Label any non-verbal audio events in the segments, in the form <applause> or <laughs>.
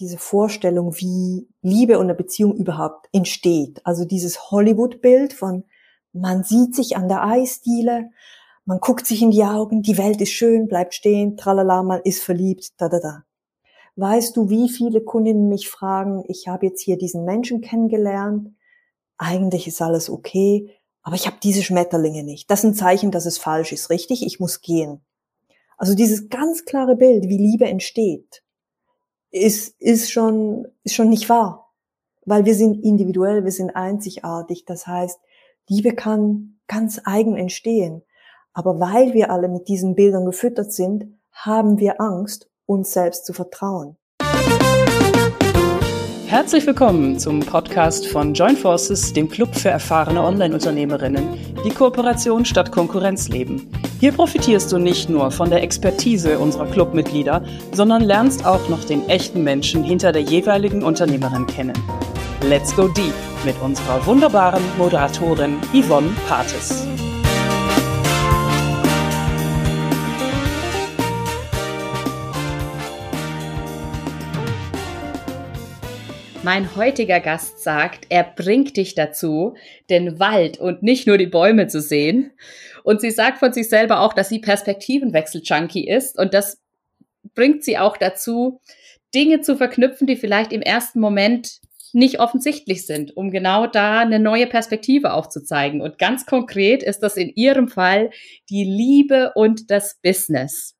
diese Vorstellung, wie Liebe und eine Beziehung überhaupt entsteht. Also dieses Hollywood-Bild von, man sieht sich an der Eisdiele, man guckt sich in die Augen, die Welt ist schön, bleibt stehen, tralala, man ist verliebt, da, da, da. Weißt du, wie viele Kundinnen mich fragen, ich habe jetzt hier diesen Menschen kennengelernt, eigentlich ist alles okay, aber ich habe diese Schmetterlinge nicht. Das ist ein Zeichen, dass es falsch ist, richtig? Ich muss gehen. Also dieses ganz klare Bild, wie Liebe entsteht, ist, ist schon, ist schon nicht wahr. Weil wir sind individuell, wir sind einzigartig. Das heißt, Liebe kann ganz eigen entstehen. Aber weil wir alle mit diesen Bildern gefüttert sind, haben wir Angst, uns selbst zu vertrauen. Herzlich willkommen zum Podcast von Join Forces, dem Club für erfahrene Online-Unternehmerinnen, die Kooperation statt Konkurrenz leben. Hier profitierst du nicht nur von der Expertise unserer Clubmitglieder, sondern lernst auch noch den echten Menschen hinter der jeweiligen Unternehmerin kennen. Let's go deep mit unserer wunderbaren Moderatorin Yvonne Pates. Mein heutiger Gast sagt, er bringt dich dazu, den Wald und nicht nur die Bäume zu sehen. Und sie sagt von sich selber auch, dass sie Perspektivenwechsel-Junkie ist. Und das bringt sie auch dazu, Dinge zu verknüpfen, die vielleicht im ersten Moment nicht offensichtlich sind, um genau da eine neue Perspektive aufzuzeigen. Und ganz konkret ist das in ihrem Fall die Liebe und das Business.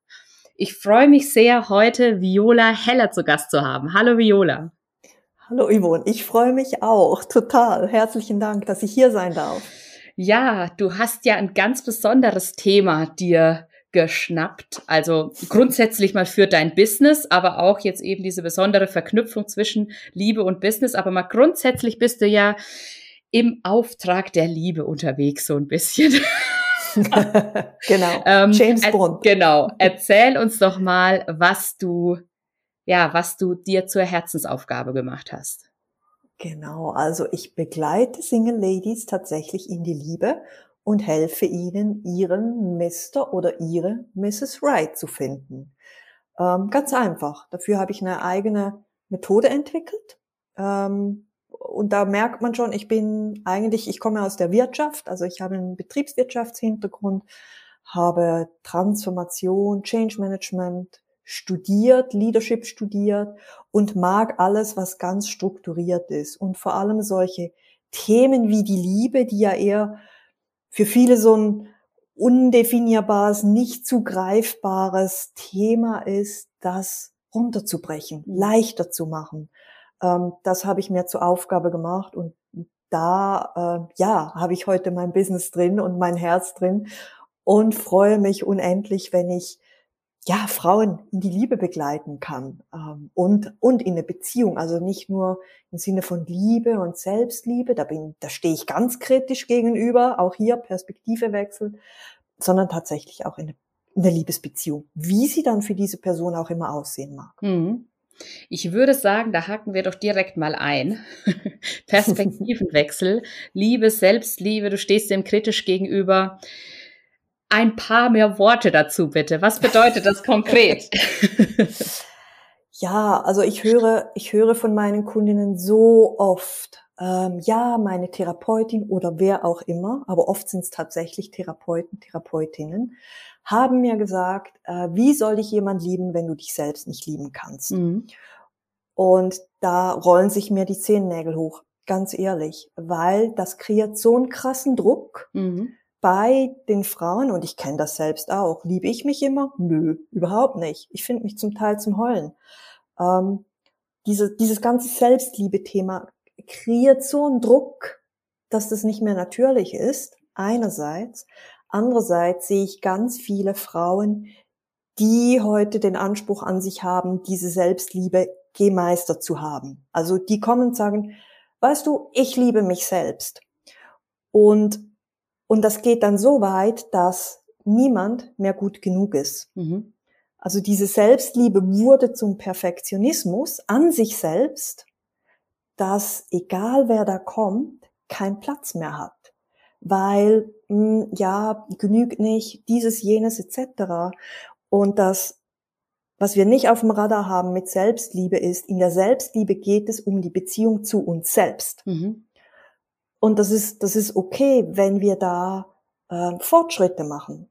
Ich freue mich sehr, heute Viola Heller zu Gast zu haben. Hallo Viola. Hallo Yvonne, ich freue mich auch total. Herzlichen Dank, dass ich hier sein darf. Ja, du hast ja ein ganz besonderes Thema dir geschnappt. Also grundsätzlich mal für dein Business, aber auch jetzt eben diese besondere Verknüpfung zwischen Liebe und Business. Aber mal grundsätzlich bist du ja im Auftrag der Liebe unterwegs, so ein bisschen. <laughs> genau. <laughs> ähm, James Bond. Genau. Erzähl uns doch mal, was du ja, was du dir zur Herzensaufgabe gemacht hast. Genau, also ich begleite Single Ladies tatsächlich in die Liebe und helfe ihnen, ihren Mr. oder ihre Mrs. Right zu finden. Ähm, ganz einfach. Dafür habe ich eine eigene Methode entwickelt. Ähm, und da merkt man schon, ich bin eigentlich, ich komme aus der Wirtschaft, also ich habe einen Betriebswirtschaftshintergrund, habe Transformation, Change Management, studiert, Leadership studiert und mag alles, was ganz strukturiert ist. Und vor allem solche Themen wie die Liebe, die ja eher für viele so ein undefinierbares, nicht zugreifbares Thema ist, das runterzubrechen, leichter zu machen. Ähm, das habe ich mir zur Aufgabe gemacht und da, äh, ja, habe ich heute mein Business drin und mein Herz drin und freue mich unendlich, wenn ich ja, Frauen in die Liebe begleiten kann ähm, und, und in eine Beziehung. Also nicht nur im Sinne von Liebe und Selbstliebe, da, bin, da stehe ich ganz kritisch gegenüber, auch hier Perspektive wechseln, sondern tatsächlich auch in eine, in eine Liebesbeziehung, wie sie dann für diese Person auch immer aussehen mag. Mhm. Ich würde sagen, da haken wir doch direkt mal ein. <laughs> Perspektivenwechsel, Liebe, Selbstliebe, du stehst dem kritisch gegenüber ein paar mehr Worte dazu bitte. Was bedeutet das konkret? <laughs> ja, also ich höre, ich höre von meinen Kundinnen so oft, ähm, ja, meine Therapeutin oder wer auch immer, aber oft sind es tatsächlich Therapeuten, Therapeutinnen, haben mir gesagt, äh, wie soll dich jemand lieben, wenn du dich selbst nicht lieben kannst? Mhm. Und da rollen sich mir die Zehennägel hoch, ganz ehrlich, weil das kreiert so einen krassen Druck. Mhm bei den Frauen, und ich kenne das selbst auch, liebe ich mich immer? Nö, überhaupt nicht. Ich finde mich zum Teil zum Heulen. Ähm, diese, dieses ganze Selbstliebe-Thema kreiert so einen Druck, dass das nicht mehr natürlich ist, einerseits. Andererseits sehe ich ganz viele Frauen, die heute den Anspruch an sich haben, diese Selbstliebe gemeistert zu haben. Also die kommen und sagen, weißt du, ich liebe mich selbst. Und und das geht dann so weit, dass niemand mehr gut genug ist. Mhm. Also diese Selbstliebe wurde zum Perfektionismus an sich selbst, dass egal wer da kommt, kein Platz mehr hat. Weil, mh, hm, ja, genügt nicht, dieses, jenes etc. Und das Was wir nicht auf dem Radar haben mit Selbstliebe ist, in der Selbstliebe geht es um die Beziehung zu uns selbst. Mhm. Und das ist, das ist okay, wenn wir da äh, Fortschritte machen.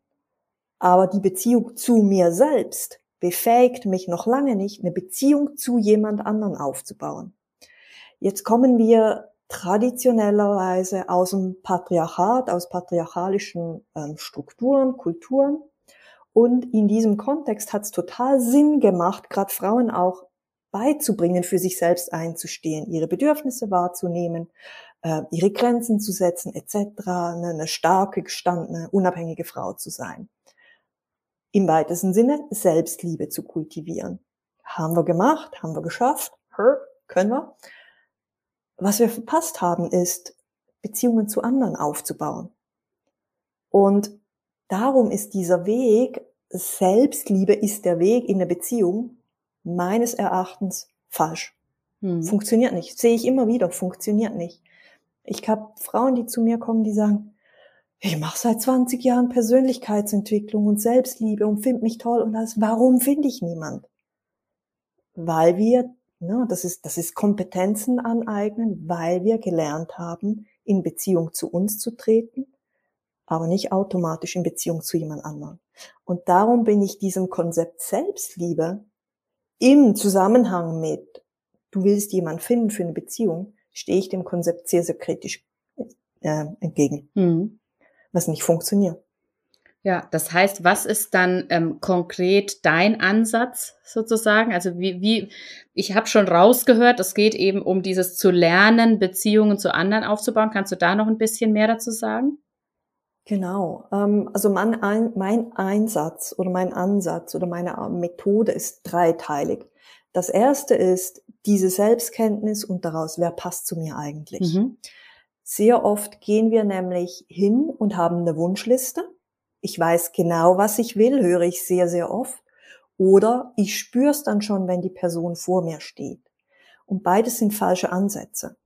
Aber die Beziehung zu mir selbst befähigt mich noch lange nicht, eine Beziehung zu jemand anderen aufzubauen. Jetzt kommen wir traditionellerweise aus dem Patriarchat, aus patriarchalischen ähm, Strukturen, Kulturen und in diesem Kontext hat es total Sinn gemacht, gerade Frauen auch beizubringen, für sich selbst einzustehen, ihre Bedürfnisse wahrzunehmen, äh, ihre Grenzen zu setzen, etc., eine, eine starke, gestandene, unabhängige Frau zu sein. Im weitesten Sinne Selbstliebe zu kultivieren. Haben wir gemacht, haben wir geschafft, können wir. Was wir verpasst haben, ist, Beziehungen zu anderen aufzubauen. Und darum ist dieser Weg Selbstliebe ist der Weg in der Beziehung meines Erachtens falsch. Hm. Funktioniert nicht. Sehe ich immer wieder, funktioniert nicht. Ich habe Frauen, die zu mir kommen, die sagen, ich mache seit 20 Jahren Persönlichkeitsentwicklung und Selbstliebe und finde mich toll und das. Warum finde ich niemand? Weil wir, ne, das ist, das ist Kompetenzen aneignen, weil wir gelernt haben, in Beziehung zu uns zu treten, aber nicht automatisch in Beziehung zu jemand anderem. Und darum bin ich diesem Konzept Selbstliebe im Zusammenhang mit, du willst jemand finden für eine Beziehung, stehe ich dem Konzept sehr, sehr kritisch äh, entgegen, mhm. was nicht funktioniert. Ja, das heißt, was ist dann ähm, konkret dein Ansatz sozusagen? Also wie, wie ich habe schon rausgehört, es geht eben um dieses zu lernen, Beziehungen zu anderen aufzubauen. Kannst du da noch ein bisschen mehr dazu sagen? Genau. Ähm, also mein, mein Einsatz oder mein Ansatz oder meine Methode ist dreiteilig. Das erste ist diese Selbstkenntnis und daraus, wer passt zu mir eigentlich? Mhm. Sehr oft gehen wir nämlich hin und haben eine Wunschliste. Ich weiß genau, was ich will, höre ich sehr, sehr oft. Oder ich spüre es dann schon, wenn die Person vor mir steht. Und beides sind falsche Ansätze.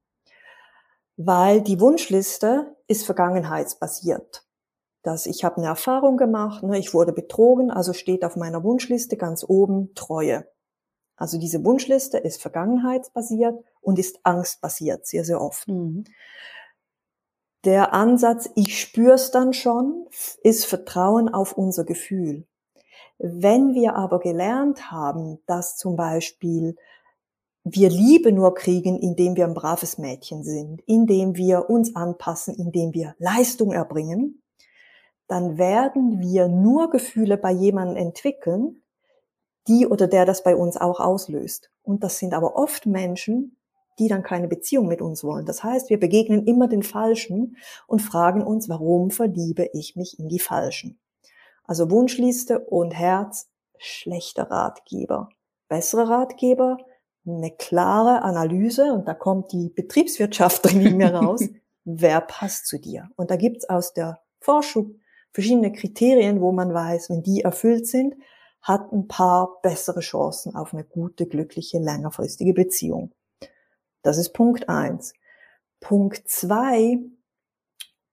Weil die Wunschliste ist vergangenheitsbasiert dass ich habe eine Erfahrung gemacht, ne, ich wurde betrogen, also steht auf meiner Wunschliste ganz oben Treue. Also diese Wunschliste ist vergangenheitsbasiert und ist angstbasiert, sehr, sehr oft. Mhm. Der Ansatz, ich spür's dann schon, ist Vertrauen auf unser Gefühl. Wenn wir aber gelernt haben, dass zum Beispiel wir Liebe nur kriegen, indem wir ein braves Mädchen sind, indem wir uns anpassen, indem wir Leistung erbringen, dann werden wir nur Gefühle bei jemandem entwickeln, die oder der das bei uns auch auslöst. Und das sind aber oft Menschen, die dann keine Beziehung mit uns wollen. Das heißt, wir begegnen immer den Falschen und fragen uns, warum verliebe ich mich in die Falschen? Also Wunschliste und Herz, schlechter Ratgeber. Bessere Ratgeber, eine klare Analyse, und da kommt die Betriebswirtschaft <laughs> drin in mir raus, wer passt zu dir? Und da gibt's aus der Forschung verschiedene Kriterien, wo man weiß, wenn die erfüllt sind, hat ein Paar bessere Chancen auf eine gute, glückliche, längerfristige Beziehung. Das ist Punkt eins. Punkt zwei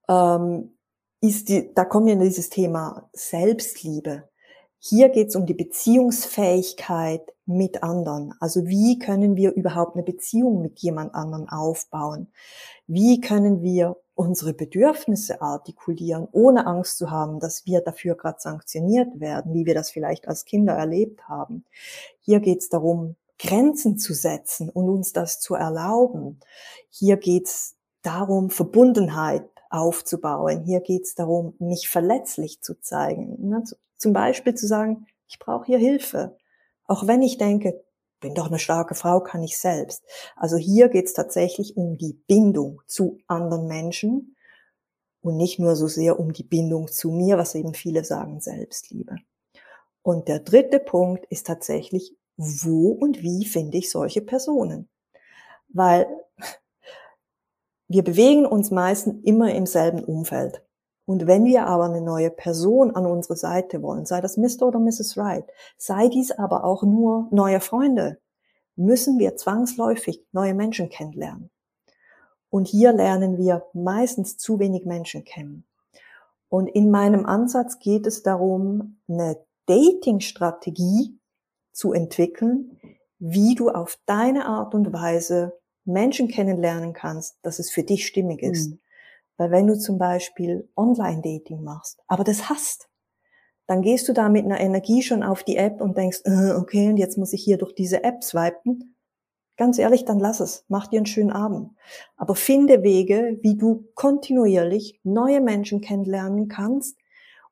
ähm, ist die, da kommen wir in dieses Thema Selbstliebe. Hier geht es um die Beziehungsfähigkeit mit anderen. Also wie können wir überhaupt eine Beziehung mit jemand anderen aufbauen? Wie können wir unsere Bedürfnisse artikulieren, ohne Angst zu haben, dass wir dafür gerade sanktioniert werden, wie wir das vielleicht als Kinder erlebt haben. Hier geht es darum, Grenzen zu setzen und uns das zu erlauben. Hier geht es darum, Verbundenheit aufzubauen. Hier geht es darum, mich verletzlich zu zeigen. Zum Beispiel zu sagen, ich brauche hier Hilfe. Auch wenn ich denke, bin doch eine starke Frau, kann ich selbst. Also hier geht es tatsächlich um die Bindung zu anderen Menschen und nicht nur so sehr um die Bindung zu mir, was eben viele sagen, Selbstliebe. Und der dritte Punkt ist tatsächlich, wo und wie finde ich solche Personen? Weil wir bewegen uns meistens immer im selben Umfeld. Und wenn wir aber eine neue Person an unsere Seite wollen, sei das Mr. oder Mrs. Wright, sei dies aber auch nur neue Freunde, müssen wir zwangsläufig neue Menschen kennenlernen. Und hier lernen wir meistens zu wenig Menschen kennen. Und in meinem Ansatz geht es darum, eine Dating-Strategie zu entwickeln, wie du auf deine Art und Weise Menschen kennenlernen kannst, dass es für dich stimmig ist. Mhm. Weil wenn du zum Beispiel Online-Dating machst, aber das hast, dann gehst du da mit einer Energie schon auf die App und denkst, äh, okay, und jetzt muss ich hier durch diese App swipen. Ganz ehrlich, dann lass es. Mach dir einen schönen Abend. Aber finde Wege, wie du kontinuierlich neue Menschen kennenlernen kannst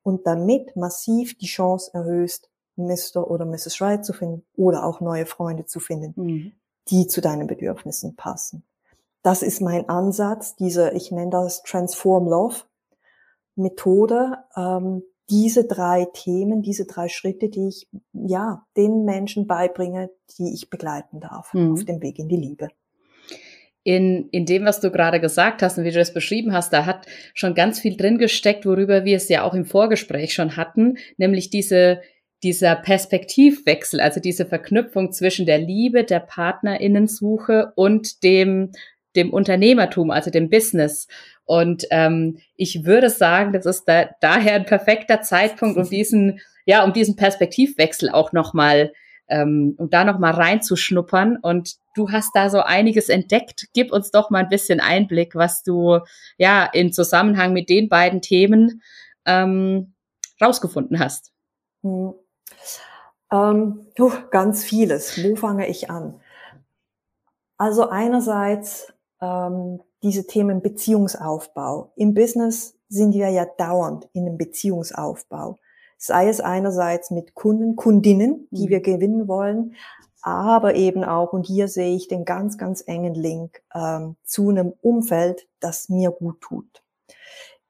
und damit massiv die Chance erhöhst, Mr. oder Mrs. Right zu finden oder auch neue Freunde zu finden, mhm. die zu deinen Bedürfnissen passen. Das ist mein Ansatz, diese, ich nenne das Transform Love Methode, ähm, diese drei Themen, diese drei Schritte, die ich ja den Menschen beibringe, die ich begleiten darf mhm. auf dem Weg in die Liebe. In, in dem, was du gerade gesagt hast und wie du das beschrieben hast, da hat schon ganz viel drin gesteckt, worüber wir es ja auch im Vorgespräch schon hatten, nämlich diese, dieser Perspektivwechsel, also diese Verknüpfung zwischen der Liebe, der Partnerinnensuche und dem, dem Unternehmertum, also dem Business. Und ähm, ich würde sagen, das ist da, daher ein perfekter Zeitpunkt, um diesen, ja, um diesen Perspektivwechsel auch nochmal, ähm, um da nochmal reinzuschnuppern. Und du hast da so einiges entdeckt. Gib uns doch mal ein bisschen Einblick, was du ja in Zusammenhang mit den beiden Themen ähm, rausgefunden hast. Hm. Ähm, uh, ganz vieles. Wo fange ich an? Also einerseits ähm, diese Themen Beziehungsaufbau. Im Business sind wir ja dauernd in einem Beziehungsaufbau. Sei es einerseits mit Kunden, Kundinnen, die mhm. wir gewinnen wollen, aber eben auch, und hier sehe ich den ganz, ganz engen Link ähm, zu einem Umfeld, das mir gut tut.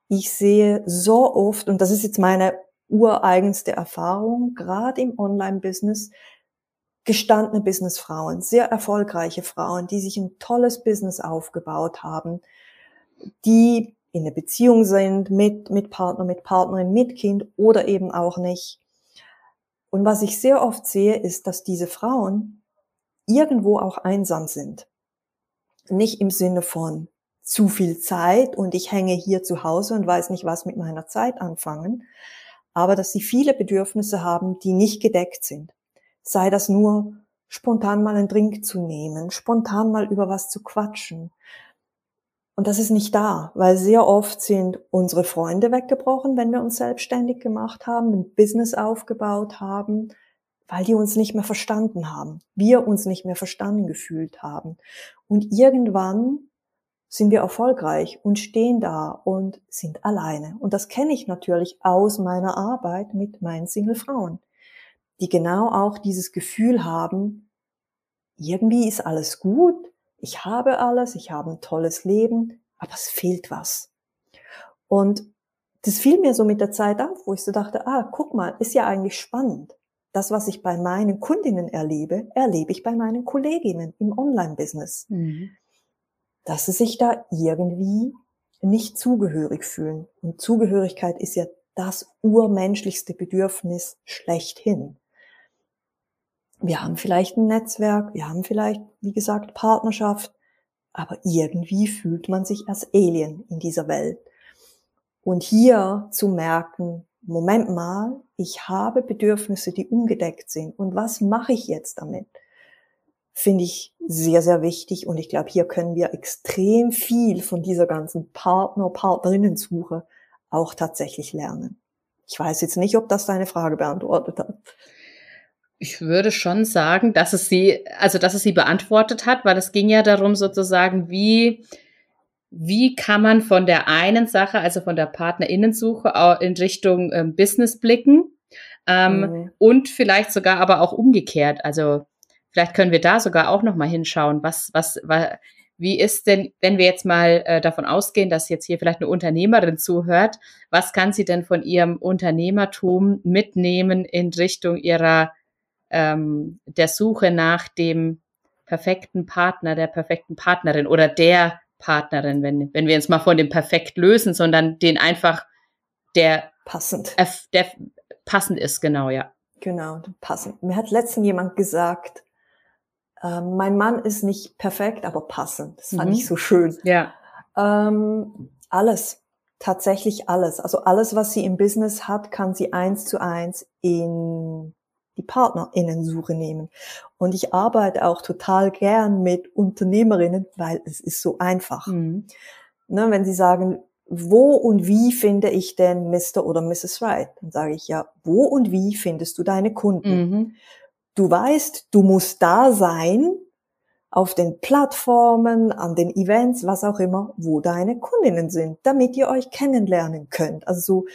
Ich sehe so oft, und das ist jetzt meine ureigenste Erfahrung, gerade im Online-Business, gestandene Businessfrauen, sehr erfolgreiche Frauen, die sich ein tolles Business aufgebaut haben, die in einer Beziehung sind mit, mit Partner, mit Partnerin, mit Kind oder eben auch nicht. Und was ich sehr oft sehe, ist, dass diese Frauen irgendwo auch einsam sind. Nicht im Sinne von zu viel Zeit und ich hänge hier zu Hause und weiß nicht, was mit meiner Zeit anfangen, aber dass sie viele Bedürfnisse haben, die nicht gedeckt sind. Sei das nur spontan mal einen Drink zu nehmen, spontan mal über was zu quatschen. Und das ist nicht da, weil sehr oft sind unsere Freunde weggebrochen, wenn wir uns selbstständig gemacht haben, ein Business aufgebaut haben, weil die uns nicht mehr verstanden haben, wir uns nicht mehr verstanden gefühlt haben. Und irgendwann sind wir erfolgreich und stehen da und sind alleine. Und das kenne ich natürlich aus meiner Arbeit mit meinen Single-Frauen, die genau auch dieses Gefühl haben, irgendwie ist alles gut, ich habe alles, ich habe ein tolles Leben, aber es fehlt was. Und das fiel mir so mit der Zeit auf, wo ich so dachte, ah, guck mal, ist ja eigentlich spannend. Das, was ich bei meinen Kundinnen erlebe, erlebe ich bei meinen Kolleginnen im Online-Business. Mhm dass sie sich da irgendwie nicht zugehörig fühlen. Und Zugehörigkeit ist ja das urmenschlichste Bedürfnis schlechthin. Wir haben vielleicht ein Netzwerk, wir haben vielleicht, wie gesagt, Partnerschaft, aber irgendwie fühlt man sich als Alien in dieser Welt. Und hier zu merken, Moment mal, ich habe Bedürfnisse, die ungedeckt sind. Und was mache ich jetzt damit? finde ich sehr, sehr wichtig. Und ich glaube, hier können wir extrem viel von dieser ganzen Partner, Partnerinnensuche auch tatsächlich lernen. Ich weiß jetzt nicht, ob das deine Frage beantwortet hat. Ich würde schon sagen, dass es sie, also dass es sie beantwortet hat, weil es ging ja darum sozusagen, wie, wie kann man von der einen Sache, also von der Partnerinnensuche in Richtung ähm, Business blicken ähm, mhm. und vielleicht sogar aber auch umgekehrt. Also Vielleicht können wir da sogar auch noch mal hinschauen, was, was, was wie ist denn, wenn wir jetzt mal äh, davon ausgehen, dass jetzt hier vielleicht eine Unternehmerin zuhört, was kann sie denn von ihrem Unternehmertum mitnehmen in Richtung ihrer ähm, der Suche nach dem perfekten Partner, der perfekten Partnerin oder der Partnerin, wenn, wenn wir uns mal von dem perfekt lösen, sondern den einfach der passend, der passend ist, genau, ja. Genau, passend. Mir hat letztens jemand gesagt, ähm, mein Mann ist nicht perfekt, aber passend. Das fand mhm. ich so schön. Ja. Ähm, alles. Tatsächlich alles. Also alles, was sie im Business hat, kann sie eins zu eins in, die Partnerinnensuche nehmen. Und ich arbeite auch total gern mit Unternehmerinnen, weil es ist so einfach. Mhm. Ne, wenn sie sagen, wo und wie finde ich denn Mr. oder Mrs. Right? Dann sage ich ja, wo und wie findest du deine Kunden? Mhm. Du weißt, du musst da sein, auf den Plattformen, an den Events, was auch immer, wo deine Kundinnen sind, damit ihr euch kennenlernen könnt. Also so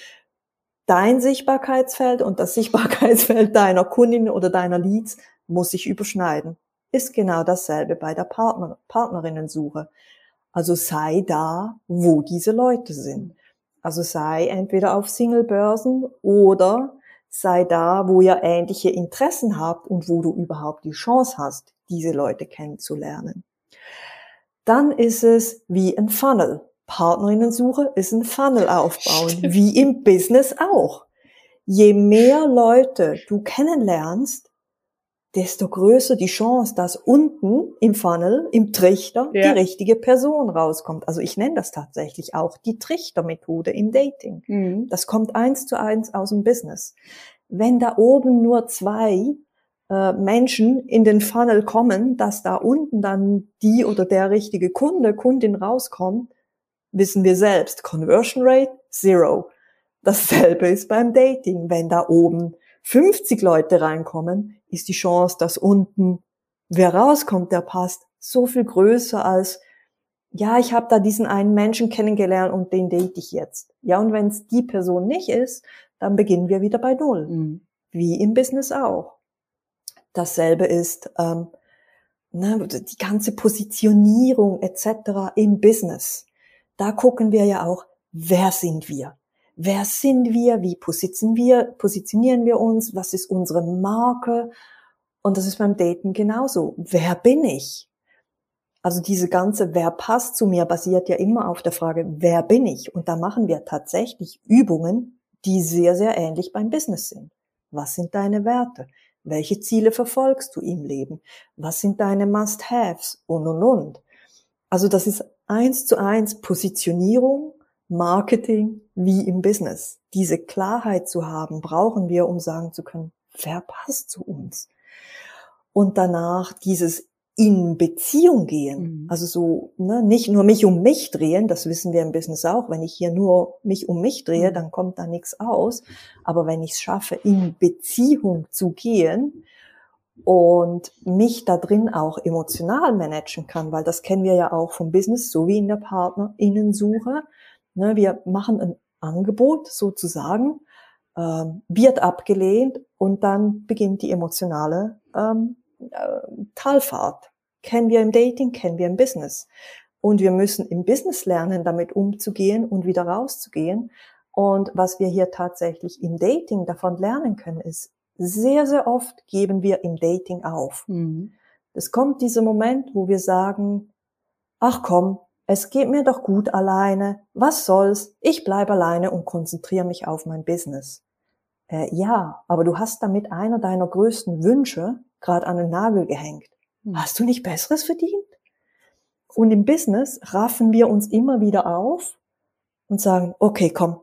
dein Sichtbarkeitsfeld und das Sichtbarkeitsfeld <laughs> deiner Kundinnen oder deiner Leads muss sich überschneiden. Ist genau dasselbe bei der Partner, Partnerinnensuche. Also sei da, wo diese Leute sind. Also sei entweder auf Singlebörsen oder sei da, wo ihr ähnliche Interessen habt und wo du überhaupt die Chance hast, diese Leute kennenzulernen. Dann ist es wie ein Funnel. Partnerinnensuche ist ein Funnel aufbauen, <laughs> Stimmt. wie im Business auch. Je mehr Leute du kennenlernst, desto größer die Chance, dass unten im Funnel, im Trichter, ja. die richtige Person rauskommt. Also ich nenne das tatsächlich auch die Trichtermethode im Dating. Mhm. Das kommt eins zu eins aus dem Business. Wenn da oben nur zwei äh, Menschen in den Funnel kommen, dass da unten dann die oder der richtige Kunde, Kundin rauskommt, wissen wir selbst. Conversion Rate, zero. Dasselbe ist beim Dating. Wenn da oben 50 Leute reinkommen, ist die Chance, dass unten wer rauskommt, der passt, so viel größer als ja, ich habe da diesen einen Menschen kennengelernt und den date ich jetzt. Ja, und wenn es die Person nicht ist, dann beginnen wir wieder bei Null. Mhm. Wie im Business auch. Dasselbe ist ähm, ne, die ganze Positionierung etc. im Business. Da gucken wir ja auch, wer sind wir? Wer sind wir? Wie positionieren wir, positionieren wir uns? Was ist unsere Marke? Und das ist beim Daten genauso. Wer bin ich? Also diese ganze Wer passt zu mir basiert ja immer auf der Frage, wer bin ich? Und da machen wir tatsächlich Übungen, die sehr, sehr ähnlich beim Business sind. Was sind deine Werte? Welche Ziele verfolgst du im Leben? Was sind deine Must-Haves? Und, und, und. Also das ist eins zu eins Positionierung Marketing wie im Business. Diese Klarheit zu haben, brauchen wir, um sagen zu können, wer passt zu uns? Und danach dieses in Beziehung gehen. Mhm. Also so, ne, nicht nur mich um mich drehen, das wissen wir im Business auch. Wenn ich hier nur mich um mich drehe, mhm. dann kommt da nichts aus. Aber wenn ich es schaffe, in Beziehung zu gehen und mich da drin auch emotional managen kann, weil das kennen wir ja auch vom Business, so wie in der Partnerinnensuche. Ne, wir machen ein Angebot sozusagen, ähm, wird abgelehnt und dann beginnt die emotionale ähm, äh, Talfahrt. Kennen wir im Dating, kennen wir im Business. Und wir müssen im Business lernen, damit umzugehen und wieder rauszugehen. Und was wir hier tatsächlich im Dating davon lernen können, ist, sehr, sehr oft geben wir im Dating auf. Mhm. Es kommt dieser Moment, wo wir sagen, ach komm, es geht mir doch gut alleine, was soll's, ich bleib alleine und konzentriere mich auf mein Business. Äh, ja, aber du hast damit einer deiner größten Wünsche gerade an den Nagel gehängt. Hm. Hast du nicht Besseres verdient? Und im Business raffen wir uns immer wieder auf und sagen, okay, komm,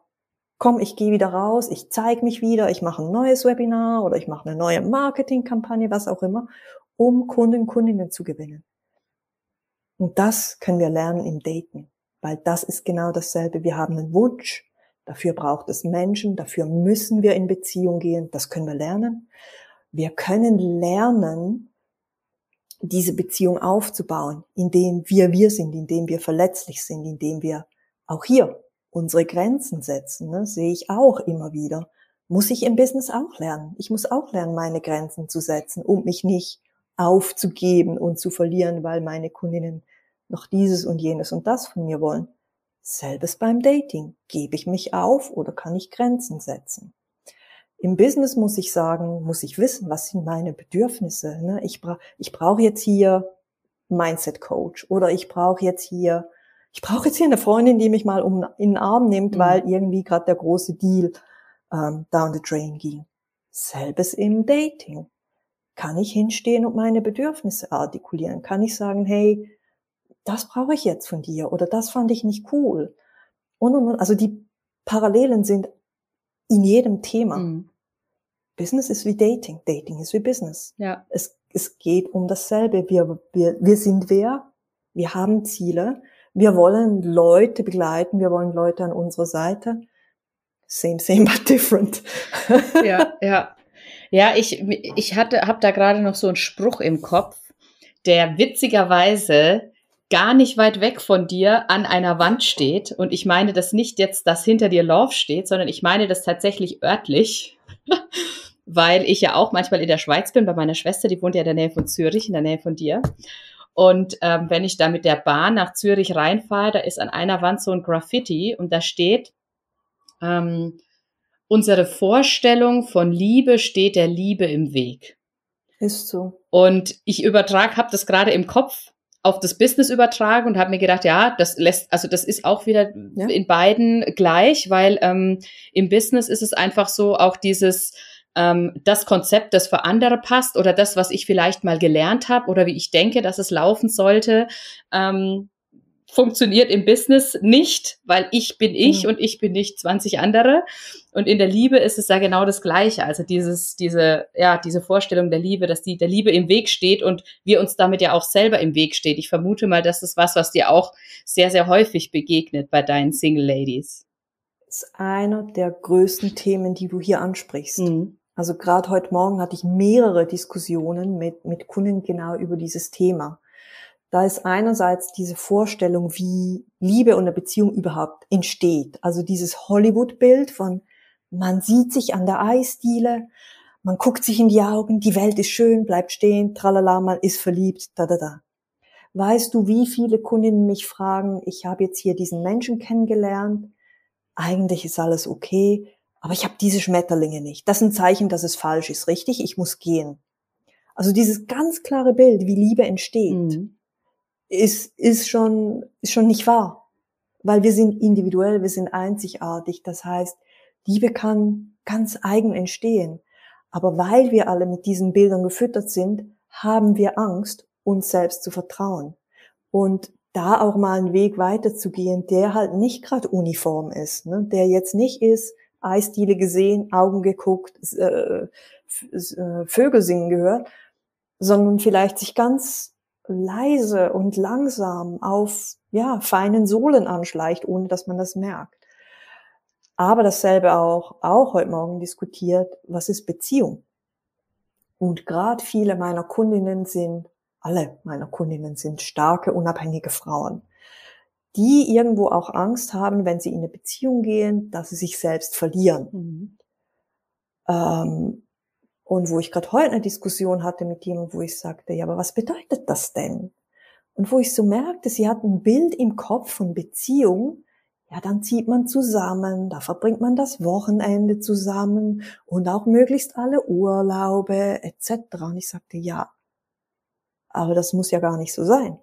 komm, ich gehe wieder raus, ich zeige mich wieder, ich mache ein neues Webinar oder ich mache eine neue Marketingkampagne, was auch immer, um Kunden, Kundinnen zu gewinnen. Und das können wir lernen im Daten, weil das ist genau dasselbe. Wir haben einen Wunsch, dafür braucht es Menschen, dafür müssen wir in Beziehung gehen, das können wir lernen. Wir können lernen, diese Beziehung aufzubauen, indem wir wir sind, indem wir verletzlich sind, indem wir auch hier unsere Grenzen setzen, ne, sehe ich auch immer wieder. Muss ich im Business auch lernen. Ich muss auch lernen, meine Grenzen zu setzen, um mich nicht aufzugeben und zu verlieren, weil meine Kundinnen noch dieses und jenes und das von mir wollen. Selbes beim Dating. Gebe ich mich auf oder kann ich Grenzen setzen? Im Business muss ich sagen, muss ich wissen, was sind meine Bedürfnisse. Ne? Ich, bra ich brauche jetzt hier Mindset Coach oder ich brauche jetzt hier, ich brauche jetzt hier eine Freundin, die mich mal um in den Arm nimmt, mhm. weil irgendwie gerade der große Deal ähm, down the drain ging. Selbes im Dating. Kann ich hinstehen und meine Bedürfnisse artikulieren? Kann ich sagen, hey, das brauche ich jetzt von dir oder das fand ich nicht cool. Und, und, und. Also die Parallelen sind in jedem Thema. Mhm. Business ist wie Dating. Dating ist wie Business. Ja. Es, es geht um dasselbe. Wir, wir, wir sind wer? Wir haben Ziele. Wir wollen Leute begleiten. Wir wollen Leute an unserer Seite. Same, same, <laughs> but different. ja, ja. Ja, ich, ich hatte, habe da gerade noch so einen Spruch im Kopf, der witzigerweise gar nicht weit weg von dir an einer Wand steht. Und ich meine das nicht jetzt, dass hinter dir Love steht, sondern ich meine das tatsächlich örtlich, <laughs> weil ich ja auch manchmal in der Schweiz bin bei meiner Schwester, die wohnt ja in der Nähe von Zürich, in der Nähe von dir. Und ähm, wenn ich da mit der Bahn nach Zürich reinfahre, da ist an einer Wand so ein Graffiti und da steht, ähm, unsere Vorstellung von Liebe steht der Liebe im Weg. Ist so. Und ich übertrage, habe das gerade im Kopf auf das Business übertragen und habe mir gedacht, ja, das lässt, also das ist auch wieder ja. in beiden gleich, weil ähm, im Business ist es einfach so, auch dieses ähm, das Konzept, das für andere passt oder das, was ich vielleicht mal gelernt habe oder wie ich denke, dass es laufen sollte, ähm, funktioniert im Business nicht, weil ich bin ich mhm. und ich bin nicht 20 andere. Und in der Liebe ist es ja genau das Gleiche. Also dieses, diese, ja, diese Vorstellung der Liebe, dass die der Liebe im Weg steht und wir uns damit ja auch selber im Weg steht. Ich vermute mal, das ist was, was dir auch sehr, sehr häufig begegnet bei deinen Single Ladies. Das ist einer der größten Themen, die du hier ansprichst. Mhm. Also gerade heute Morgen hatte ich mehrere Diskussionen mit, mit Kunden genau über dieses Thema da ist einerseits diese Vorstellung, wie Liebe und eine Beziehung überhaupt entsteht. Also dieses Hollywood-Bild von, man sieht sich an der Eisdiele, man guckt sich in die Augen, die Welt ist schön, bleibt stehen, tralala, man ist verliebt, da, da, da. Weißt du, wie viele Kundinnen mich fragen, ich habe jetzt hier diesen Menschen kennengelernt, eigentlich ist alles okay, aber ich habe diese Schmetterlinge nicht. Das ist ein Zeichen, dass es falsch ist, richtig? Ich muss gehen. Also dieses ganz klare Bild, wie Liebe entsteht. Mhm ist, ist schon, ist schon nicht wahr. Weil wir sind individuell, wir sind einzigartig. Das heißt, Liebe kann ganz eigen entstehen. Aber weil wir alle mit diesen Bildern gefüttert sind, haben wir Angst, uns selbst zu vertrauen. Und da auch mal einen Weg weiterzugehen, der halt nicht gerade uniform ist, ne? der jetzt nicht ist, Eisdiele gesehen, Augen geguckt, äh, äh, Vögel singen gehört, sondern vielleicht sich ganz leise und langsam auf ja, feinen Sohlen anschleicht, ohne dass man das merkt. Aber dasselbe auch, auch heute Morgen diskutiert, was ist Beziehung? Und gerade viele meiner Kundinnen sind, alle meiner Kundinnen sind starke, unabhängige Frauen, die irgendwo auch Angst haben, wenn sie in eine Beziehung gehen, dass sie sich selbst verlieren. Mhm. Ähm, und wo ich gerade heute eine Diskussion hatte mit jemandem, wo ich sagte, ja, aber was bedeutet das denn? Und wo ich so merkte, sie hat ein Bild im Kopf von Beziehung, ja, dann zieht man zusammen, da verbringt man das Wochenende zusammen und auch möglichst alle Urlaube etc. Und ich sagte, ja, aber das muss ja gar nicht so sein.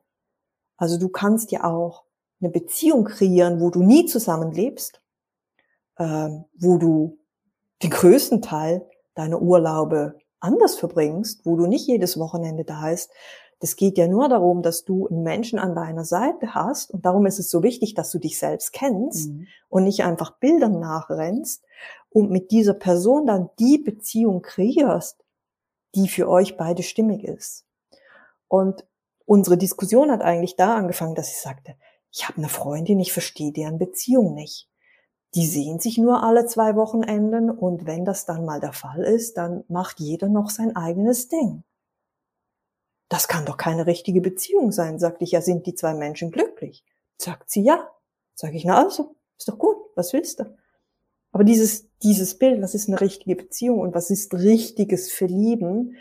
Also du kannst ja auch eine Beziehung kreieren, wo du nie zusammenlebst, äh, wo du den größten Teil deine Urlaube anders verbringst, wo du nicht jedes Wochenende da bist. Das geht ja nur darum, dass du einen Menschen an deiner Seite hast und darum ist es so wichtig, dass du dich selbst kennst mhm. und nicht einfach Bildern nachrennst und mit dieser Person dann die Beziehung kreierst, die für euch beide stimmig ist. Und unsere Diskussion hat eigentlich da angefangen, dass ich sagte, ich habe eine Freundin, ich verstehe deren Beziehung nicht die sehen sich nur alle zwei Wochenenden und wenn das dann mal der Fall ist, dann macht jeder noch sein eigenes Ding. Das kann doch keine richtige Beziehung sein, sagte ich, ja, sind die zwei Menschen glücklich? Sagt sie ja. Sag ich, na also, ist doch gut, was willst du? Aber dieses, dieses Bild, was ist eine richtige Beziehung und was ist richtiges Verlieben,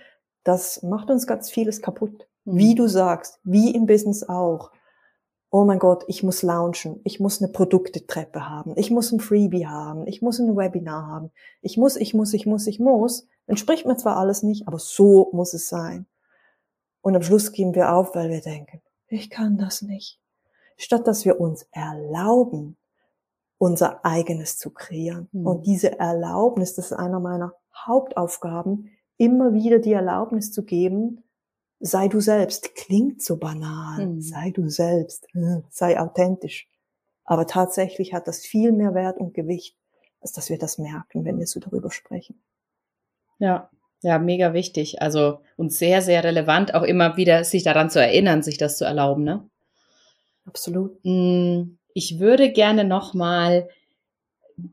das macht uns ganz vieles kaputt. Wie mhm. du sagst, wie im Business auch oh mein Gott, ich muss launchen, ich muss eine Produktetreppe haben, ich muss ein Freebie haben, ich muss ein Webinar haben, ich muss, ich muss, ich muss, ich muss. Entspricht mir zwar alles nicht, aber so muss es sein. Und am Schluss geben wir auf, weil wir denken, ich kann das nicht. Statt dass wir uns erlauben, unser eigenes zu kreieren. Mhm. Und diese Erlaubnis, das ist einer meiner Hauptaufgaben, immer wieder die Erlaubnis zu geben, sei du selbst, klingt so banal, mhm. sei du selbst, hm, sei authentisch. Aber tatsächlich hat das viel mehr Wert und Gewicht, als dass wir das merken, wenn wir so darüber sprechen. Ja, ja, mega wichtig. Also und sehr, sehr relevant, auch immer wieder sich daran zu erinnern, sich das zu erlauben, ne? Absolut. Mm, ich würde gerne nochmal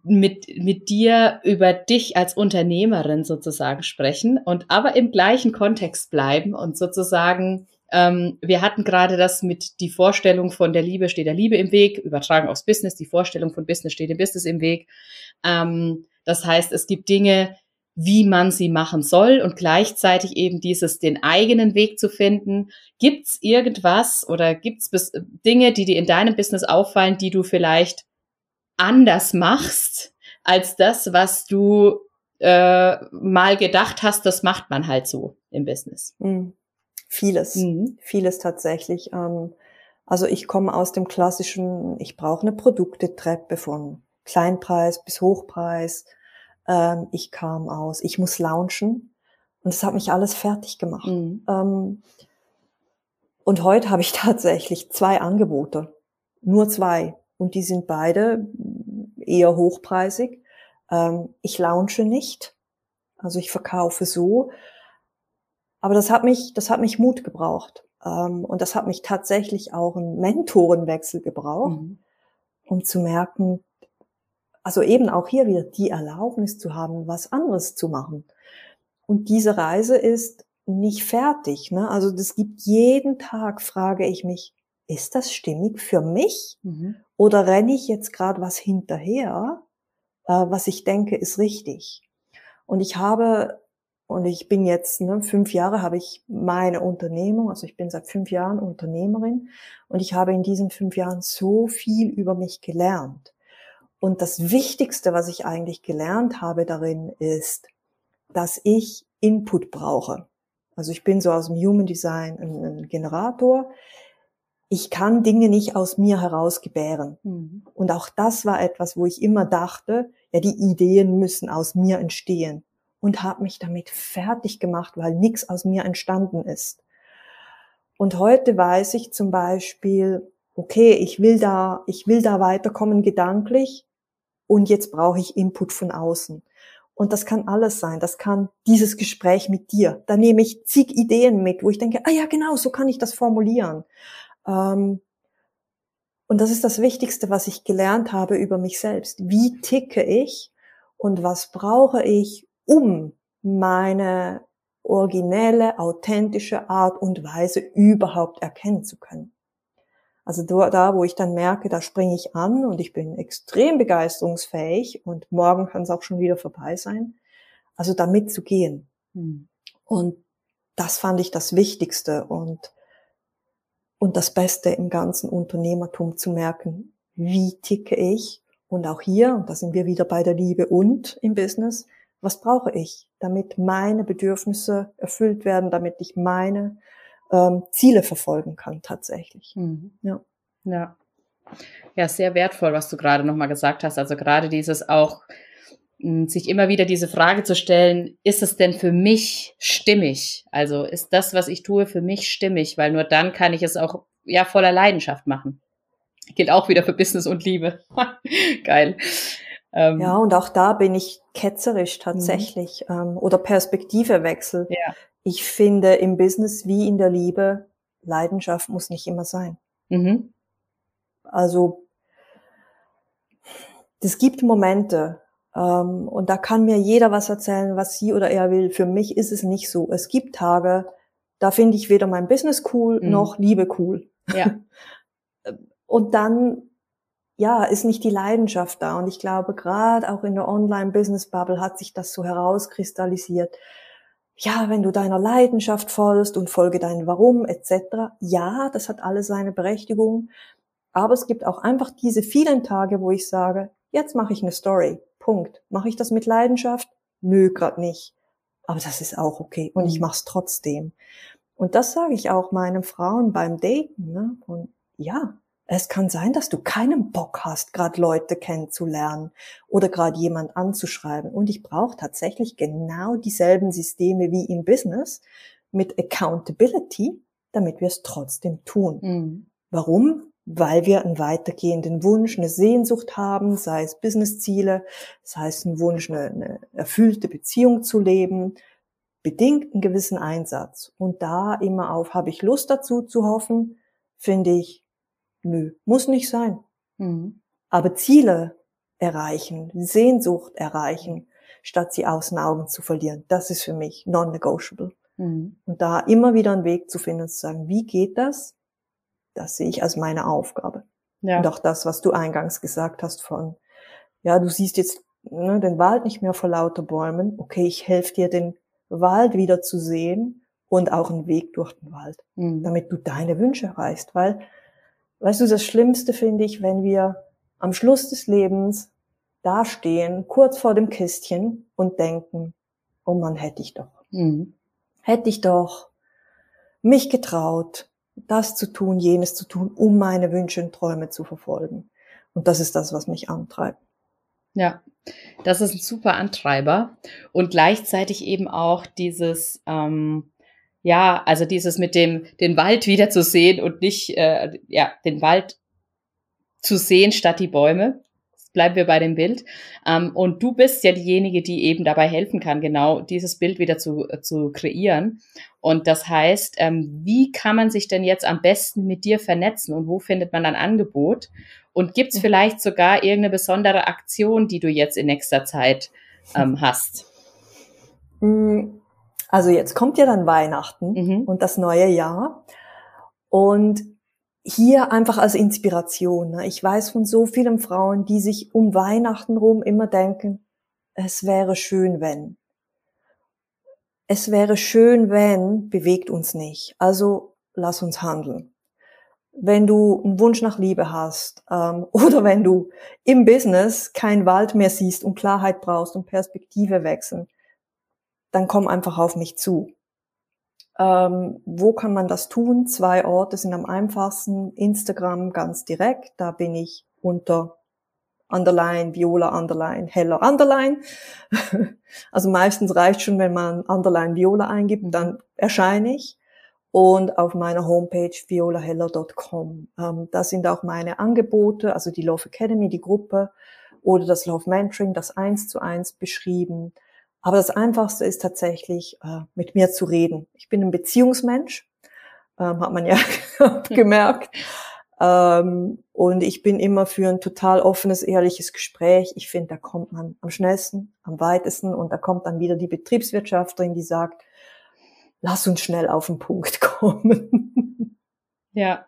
mit, mit dir über dich als Unternehmerin sozusagen sprechen und aber im gleichen Kontext bleiben und sozusagen, ähm, wir hatten gerade das mit die Vorstellung von der Liebe steht der Liebe im Weg, übertragen aufs Business, die Vorstellung von Business steht dem Business im Weg. Ähm, das heißt, es gibt Dinge, wie man sie machen soll und gleichzeitig eben dieses den eigenen Weg zu finden. Gibt's irgendwas oder gibt's Dinge, die dir in deinem Business auffallen, die du vielleicht anders machst als das, was du äh, mal gedacht hast, das macht man halt so im Business? Mhm. Vieles, mhm. vieles tatsächlich. Ähm, also ich komme aus dem klassischen, ich brauche eine Produktetreppe von Kleinpreis bis Hochpreis ähm, ich kam aus, ich muss launchen. Und das hat mich alles fertig gemacht. Mhm. Ähm, und heute habe ich <laughs> tatsächlich zwei Angebote. Nur zwei. Und die sind beide eher hochpreisig. Ähm, ich launche nicht. Also ich verkaufe so. Aber das hat mich, das hat mich Mut gebraucht. Ähm, und das hat mich tatsächlich auch einen Mentorenwechsel gebraucht, mhm. um zu merken, also eben auch hier wieder die Erlaubnis zu haben, was anderes zu machen. Und diese Reise ist nicht fertig. Ne? Also das gibt jeden Tag, frage ich mich, ist das stimmig für mich? Mhm. Oder renne ich jetzt gerade was hinterher, äh, was ich denke, ist richtig? Und ich habe, und ich bin jetzt, ne, fünf Jahre habe ich meine Unternehmung, also ich bin seit fünf Jahren Unternehmerin und ich habe in diesen fünf Jahren so viel über mich gelernt. Und das Wichtigste, was ich eigentlich gelernt habe darin, ist, dass ich Input brauche. Also ich bin so aus dem Human Design ein, ein Generator. Ich kann Dinge nicht aus mir heraus gebären. Mhm. Und auch das war etwas, wo ich immer dachte, ja, die Ideen müssen aus mir entstehen. Und habe mich damit fertig gemacht, weil nichts aus mir entstanden ist. Und heute weiß ich zum Beispiel, okay, ich will da, ich will da weiterkommen gedanklich und jetzt brauche ich Input von außen. Und das kann alles sein. Das kann dieses Gespräch mit dir. Da nehme ich zig Ideen mit, wo ich denke, ah ja, genau, so kann ich das formulieren. Ähm, und das ist das Wichtigste, was ich gelernt habe über mich selbst. Wie ticke ich und was brauche ich, um meine originelle, authentische Art und Weise überhaupt erkennen zu können. Also da, wo ich dann merke, da springe ich an und ich bin extrem begeisterungsfähig und morgen kann es auch schon wieder vorbei sein. Also da mitzugehen. Hm. Und das fand ich das Wichtigste und, und das Beste im ganzen Unternehmertum zu merken, wie ticke ich und auch hier, und da sind wir wieder bei der Liebe und im Business, was brauche ich, damit meine Bedürfnisse erfüllt werden, damit ich meine ähm, Ziele verfolgen kann tatsächlich. Mhm. Ja. ja. Ja, sehr wertvoll, was du gerade nochmal gesagt hast. Also gerade dieses auch, sich immer wieder diese Frage zu stellen, ist es denn für mich stimmig? Also ist das, was ich tue, für mich stimmig? Weil nur dann kann ich es auch ja voller Leidenschaft machen. Gilt auch wieder für Business und Liebe. <laughs> Geil. Ähm, ja, und auch da bin ich ketzerisch tatsächlich mhm. ähm, oder Perspektivewechsel. Ja ich finde im Business wie in der Liebe, Leidenschaft muss nicht immer sein. Mhm. Also es gibt Momente, ähm, und da kann mir jeder was erzählen, was sie oder er will. Für mich ist es nicht so. Es gibt Tage, da finde ich weder mein Business cool mhm. noch Liebe cool. Ja. <laughs> und dann, ja, ist nicht die Leidenschaft da. Und ich glaube, gerade auch in der Online-Business-Bubble hat sich das so herauskristallisiert ja, wenn du deiner Leidenschaft folgst und folge deinem Warum etc. Ja, das hat alles seine Berechtigung. Aber es gibt auch einfach diese vielen Tage, wo ich sage, jetzt mache ich eine Story. Punkt. Mache ich das mit Leidenschaft? Nö, grad nicht. Aber das ist auch okay. Und ich mhm. mache es trotzdem. Und das sage ich auch meinen Frauen beim Daten. Ne? Und ja, es kann sein, dass du keinen Bock hast, gerade Leute kennenzulernen oder gerade jemand anzuschreiben. Und ich brauche tatsächlich genau dieselben Systeme wie im Business mit Accountability, damit wir es trotzdem tun. Mhm. Warum? Weil wir einen weitergehenden Wunsch, eine Sehnsucht haben, sei es Businessziele, sei es ein Wunsch, eine, eine erfüllte Beziehung zu leben, bedingt einen gewissen Einsatz. Und da immer auf, habe ich Lust dazu zu hoffen, finde ich, nö, muss nicht sein. Mhm. Aber Ziele erreichen, Sehnsucht erreichen, statt sie aus den Augen zu verlieren, das ist für mich non-negotiable. Mhm. Und da immer wieder einen Weg zu finden und zu sagen, wie geht das? Das sehe ich als meine Aufgabe. Ja. Und auch das, was du eingangs gesagt hast von, ja, du siehst jetzt ne, den Wald nicht mehr vor lauter Bäumen. Okay, ich helfe dir, den Wald wieder zu sehen und auch einen Weg durch den Wald, mhm. damit du deine Wünsche erreichst. Weil, weißt du, das Schlimmste finde ich, wenn wir am Schluss des Lebens dastehen, kurz vor dem Kistchen und denken, oh Mann, hätte ich doch. Mhm. Hätte ich doch mich getraut, das zu tun, jenes zu tun, um meine Wünsche und Träume zu verfolgen. Und das ist das, was mich antreibt. Ja, das ist ein super Antreiber und gleichzeitig eben auch dieses, ähm, ja, also dieses mit dem den Wald wiederzusehen und nicht, äh, ja, den Wald zu sehen statt die Bäume bleiben wir bei dem Bild. Ähm, und du bist ja diejenige, die eben dabei helfen kann, genau dieses Bild wieder zu, zu kreieren. Und das heißt, ähm, wie kann man sich denn jetzt am besten mit dir vernetzen und wo findet man ein Angebot? Und gibt es mhm. vielleicht sogar irgendeine besondere Aktion, die du jetzt in nächster Zeit ähm, hast? Mm, also jetzt kommt ja dann Weihnachten mhm. und das neue Jahr. Und hier einfach als Inspiration. Ne? Ich weiß von so vielen Frauen, die sich um Weihnachten rum immer denken, es wäre schön, wenn. Es wäre schön, wenn, bewegt uns nicht. Also lass uns handeln. Wenn du einen Wunsch nach Liebe hast ähm, <laughs> oder wenn du im Business kein Wald mehr siehst und Klarheit brauchst und Perspektive wechseln, dann komm einfach auf mich zu. Ähm, wo kann man das tun? Zwei Orte sind am einfachsten. Instagram ganz direkt. Da bin ich unter Underline, Viola Underline, Heller Underline. <laughs> also meistens reicht schon, wenn man Underline Viola eingibt, dann erscheine ich. Und auf meiner Homepage violaheller.com. Ähm, da sind auch meine Angebote, also die Love Academy, die Gruppe oder das Love Mentoring, das eins zu eins beschrieben. Aber das Einfachste ist tatsächlich, äh, mit mir zu reden. Ich bin ein Beziehungsmensch, ähm, hat man ja <laughs> gemerkt. Ähm, und ich bin immer für ein total offenes, ehrliches Gespräch. Ich finde, da kommt man am schnellsten, am weitesten und da kommt dann wieder die Betriebswirtschafterin, die sagt, lass uns schnell auf den Punkt <laughs> kommen. Ja.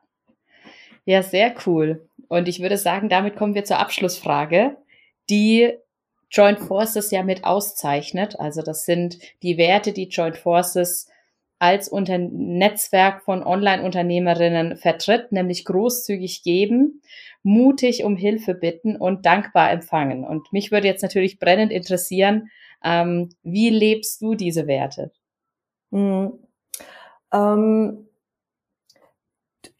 Ja, sehr cool. Und ich würde sagen, damit kommen wir zur Abschlussfrage, die Joint Forces ja mit auszeichnet. Also das sind die Werte, die Joint Forces als Unter Netzwerk von Online-Unternehmerinnen vertritt, nämlich großzügig geben, mutig um Hilfe bitten und dankbar empfangen. Und mich würde jetzt natürlich brennend interessieren, ähm, wie lebst du diese Werte? Hm. Ähm,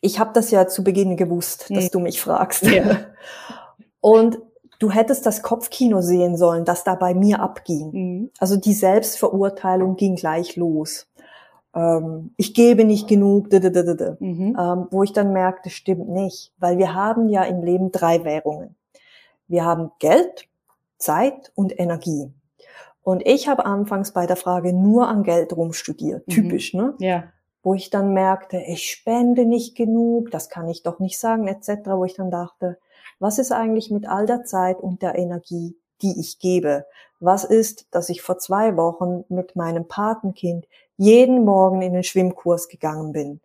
ich habe das ja zu Beginn gewusst, dass du mich fragst. Ja. <laughs> Und du hättest das Kopfkino sehen sollen, das da bei mir abging. Mhm. Also die Selbstverurteilung ging gleich los. Ähm, ich gebe nicht genug, mhm. ähm, wo ich dann merkte, stimmt nicht, weil wir haben ja im Leben drei Währungen. Wir haben Geld, Zeit und Energie. Und ich habe anfangs bei der Frage nur an Geld rumstudiert, mhm. typisch, ne? Ja. Wo ich dann merkte, ich spende nicht genug, das kann ich doch nicht sagen, etc., wo ich dann dachte, was ist eigentlich mit all der Zeit und der Energie, die ich gebe? Was ist, dass ich vor zwei Wochen mit meinem Patenkind jeden Morgen in den Schwimmkurs gegangen bin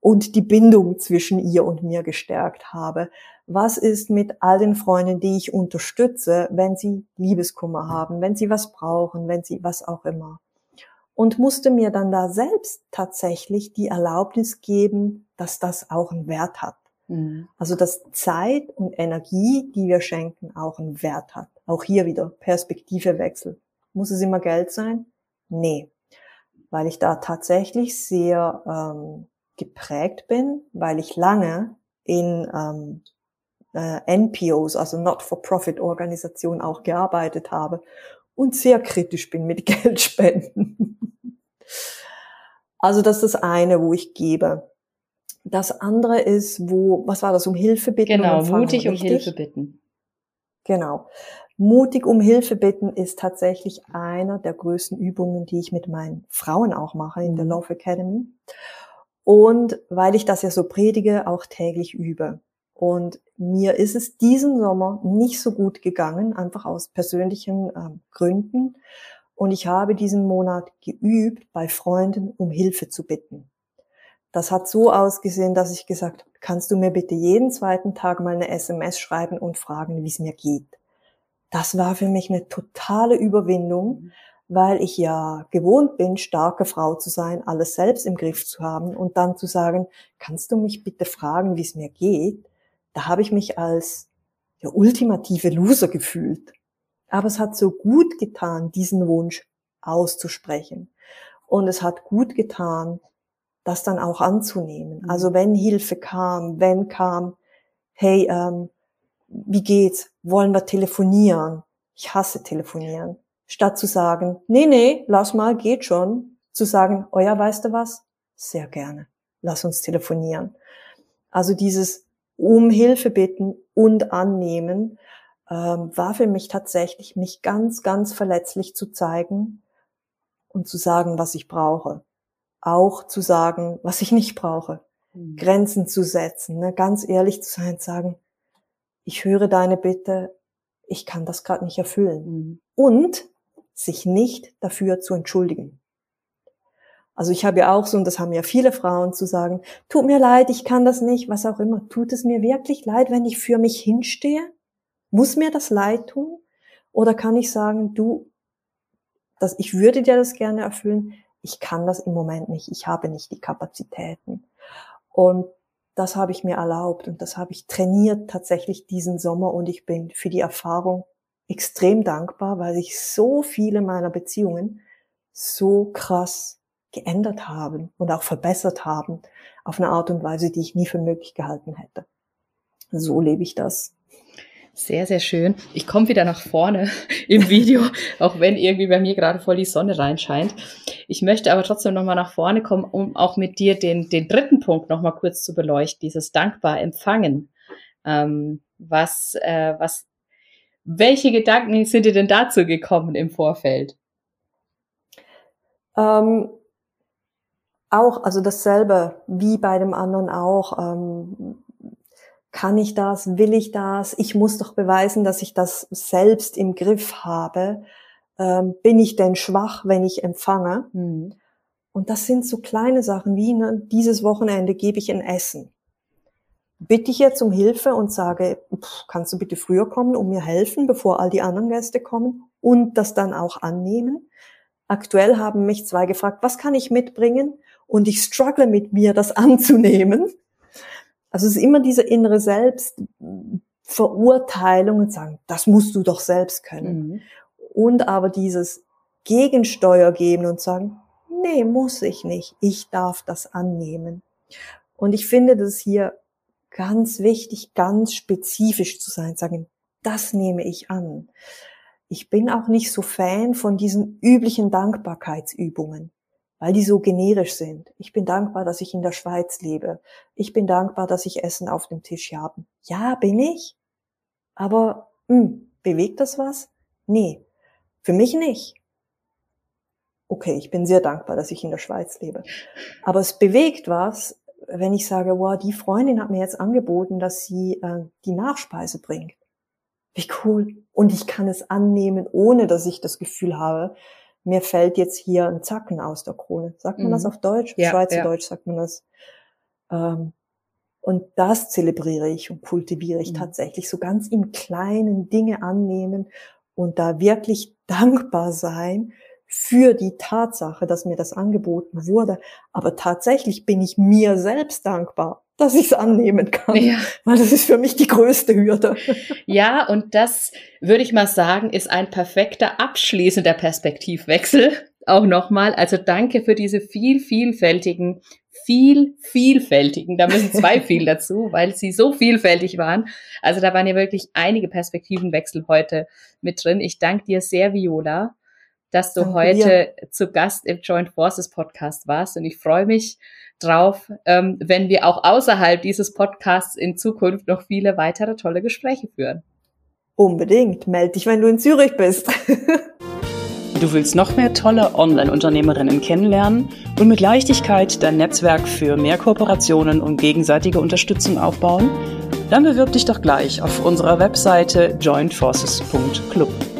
und die Bindung zwischen ihr und mir gestärkt habe? Was ist mit all den Freunden, die ich unterstütze, wenn sie Liebeskummer haben, wenn sie was brauchen, wenn sie was auch immer? Und musste mir dann da selbst tatsächlich die Erlaubnis geben, dass das auch einen Wert hat. Mhm. Also dass Zeit und Energie, die wir schenken, auch einen Wert hat. Auch hier wieder Perspektivewechsel. Muss es immer Geld sein? Nee, weil ich da tatsächlich sehr ähm, geprägt bin, weil ich lange in ähm, äh, NPOs, also Not-for-Profit-Organisationen auch gearbeitet habe und sehr kritisch bin mit <laughs> Geldspenden. also das ist das eine, wo ich gebe. Das andere ist, wo, was war das, um Hilfe bitten? Genau, mutig um Hilfe bitten. Genau. Mutig um Hilfe bitten ist tatsächlich einer der größten Übungen, die ich mit meinen Frauen auch mache in der mhm. Love Academy. Und weil ich das ja so predige, auch täglich übe. Und mir ist es diesen Sommer nicht so gut gegangen, einfach aus persönlichen äh, Gründen. Und ich habe diesen Monat geübt, bei Freunden um Hilfe zu bitten. Das hat so ausgesehen, dass ich gesagt habe, kannst du mir bitte jeden zweiten Tag mal eine SMS schreiben und fragen, wie es mir geht. Das war für mich eine totale Überwindung, mhm. weil ich ja gewohnt bin, starke Frau zu sein, alles selbst im Griff zu haben und dann zu sagen, kannst du mich bitte fragen, wie es mir geht? Da habe ich mich als der ultimative Loser gefühlt. Aber es hat so gut getan, diesen Wunsch auszusprechen. Und es hat gut getan, das dann auch anzunehmen. Mhm. Also wenn Hilfe kam, wenn kam, hey, ähm, wie geht's? Wollen wir telefonieren? Ich hasse telefonieren. Statt zu sagen, nee, nee, lass mal, geht schon, zu sagen, oh ja, weißt du was? Sehr gerne. Lass uns telefonieren. Also dieses um Hilfe bitten und annehmen, ähm, war für mich tatsächlich, mich ganz, ganz verletzlich zu zeigen und zu sagen, was ich brauche. Auch zu sagen, was ich nicht brauche. Mhm. Grenzen zu setzen, ne? ganz ehrlich zu sein, zu sagen, ich höre deine Bitte, ich kann das gerade nicht erfüllen. Mhm. Und sich nicht dafür zu entschuldigen. Also ich habe ja auch so, und das haben ja viele Frauen, zu sagen, tut mir leid, ich kann das nicht, was auch immer. Tut es mir wirklich leid, wenn ich für mich hinstehe? Muss mir das leid tun? Oder kann ich sagen, du, dass ich würde dir das gerne erfüllen, ich kann das im Moment nicht, ich habe nicht die Kapazitäten. Und das habe ich mir erlaubt und das habe ich trainiert tatsächlich diesen Sommer und ich bin für die Erfahrung extrem dankbar, weil sich so viele meiner Beziehungen so krass geändert haben und auch verbessert haben auf eine Art und Weise, die ich nie für möglich gehalten hätte. So lebe ich das. Sehr, sehr schön. Ich komme wieder nach vorne <laughs> im Video, auch wenn irgendwie bei mir gerade voll die Sonne reinscheint. Ich möchte aber trotzdem nochmal nach vorne kommen, um auch mit dir den, den dritten Punkt nochmal kurz zu beleuchten, dieses dankbar empfangen. Ähm, was, äh, was, welche Gedanken sind dir denn dazu gekommen im Vorfeld? Ähm, auch, also dasselbe wie bei dem anderen auch. Ähm, kann ich das? Will ich das? Ich muss doch beweisen, dass ich das selbst im Griff habe. Ähm, bin ich denn schwach, wenn ich empfange? Mhm. Und das sind so kleine Sachen wie, ne, dieses Wochenende gebe ich ein Essen. Bitte ich jetzt um Hilfe und sage, pff, kannst du bitte früher kommen, um mir helfen, bevor all die anderen Gäste kommen und das dann auch annehmen? Aktuell haben mich zwei gefragt, was kann ich mitbringen? Und ich struggle mit mir, das anzunehmen also es ist immer diese innere Selbstverurteilung und sagen, das musst du doch selbst können. Mhm. Und aber dieses Gegensteuer geben und sagen, nee, muss ich nicht. Ich darf das annehmen. Und ich finde das hier ganz wichtig, ganz spezifisch zu sein, sagen, das nehme ich an. Ich bin auch nicht so Fan von diesen üblichen Dankbarkeitsübungen weil die so generisch sind. Ich bin dankbar, dass ich in der Schweiz lebe. Ich bin dankbar, dass ich Essen auf dem Tisch habe. Ja, bin ich. Aber mh, hm, bewegt das was? Nee, für mich nicht. Okay, ich bin sehr dankbar, dass ich in der Schweiz lebe. Aber es bewegt was, wenn ich sage, wow, die Freundin hat mir jetzt angeboten, dass sie äh, die Nachspeise bringt. Wie cool. Und ich kann es annehmen, ohne dass ich das Gefühl habe, mir fällt jetzt hier ein Zacken aus der Krone. Sagt man mhm. das auf Deutsch? Ja, Schweizerdeutsch ja. sagt man das. Ähm, und das zelebriere ich und kultiviere ich mhm. tatsächlich so ganz im kleinen Dinge annehmen und da wirklich dankbar sein für die Tatsache, dass mir das angeboten wurde. Aber tatsächlich bin ich mir selbst dankbar, dass ich es annehmen kann. Ja. Weil das ist für mich die größte Hürde. <laughs> Ja, und das würde ich mal sagen, ist ein perfekter abschließender Perspektivwechsel. <laughs> Auch nochmal. Also danke für diese viel, vielfältigen, viel, vielfältigen, da müssen zwei <laughs> viel dazu, weil sie so vielfältig waren. Also da waren ja wirklich einige Perspektivenwechsel heute mit drin. Ich danke dir sehr, Viola, dass du Danke heute dir. zu Gast im Joint Forces Podcast warst. Und ich freue mich, drauf, ähm, wenn wir auch außerhalb dieses Podcasts in Zukunft noch viele weitere tolle Gespräche führen. Unbedingt. Meld dich, wenn du in Zürich bist. <laughs> Du willst noch mehr tolle Online-Unternehmerinnen kennenlernen und mit Leichtigkeit dein Netzwerk für mehr Kooperationen und gegenseitige Unterstützung aufbauen? Dann bewirb dich doch gleich auf unserer Webseite jointforces.club.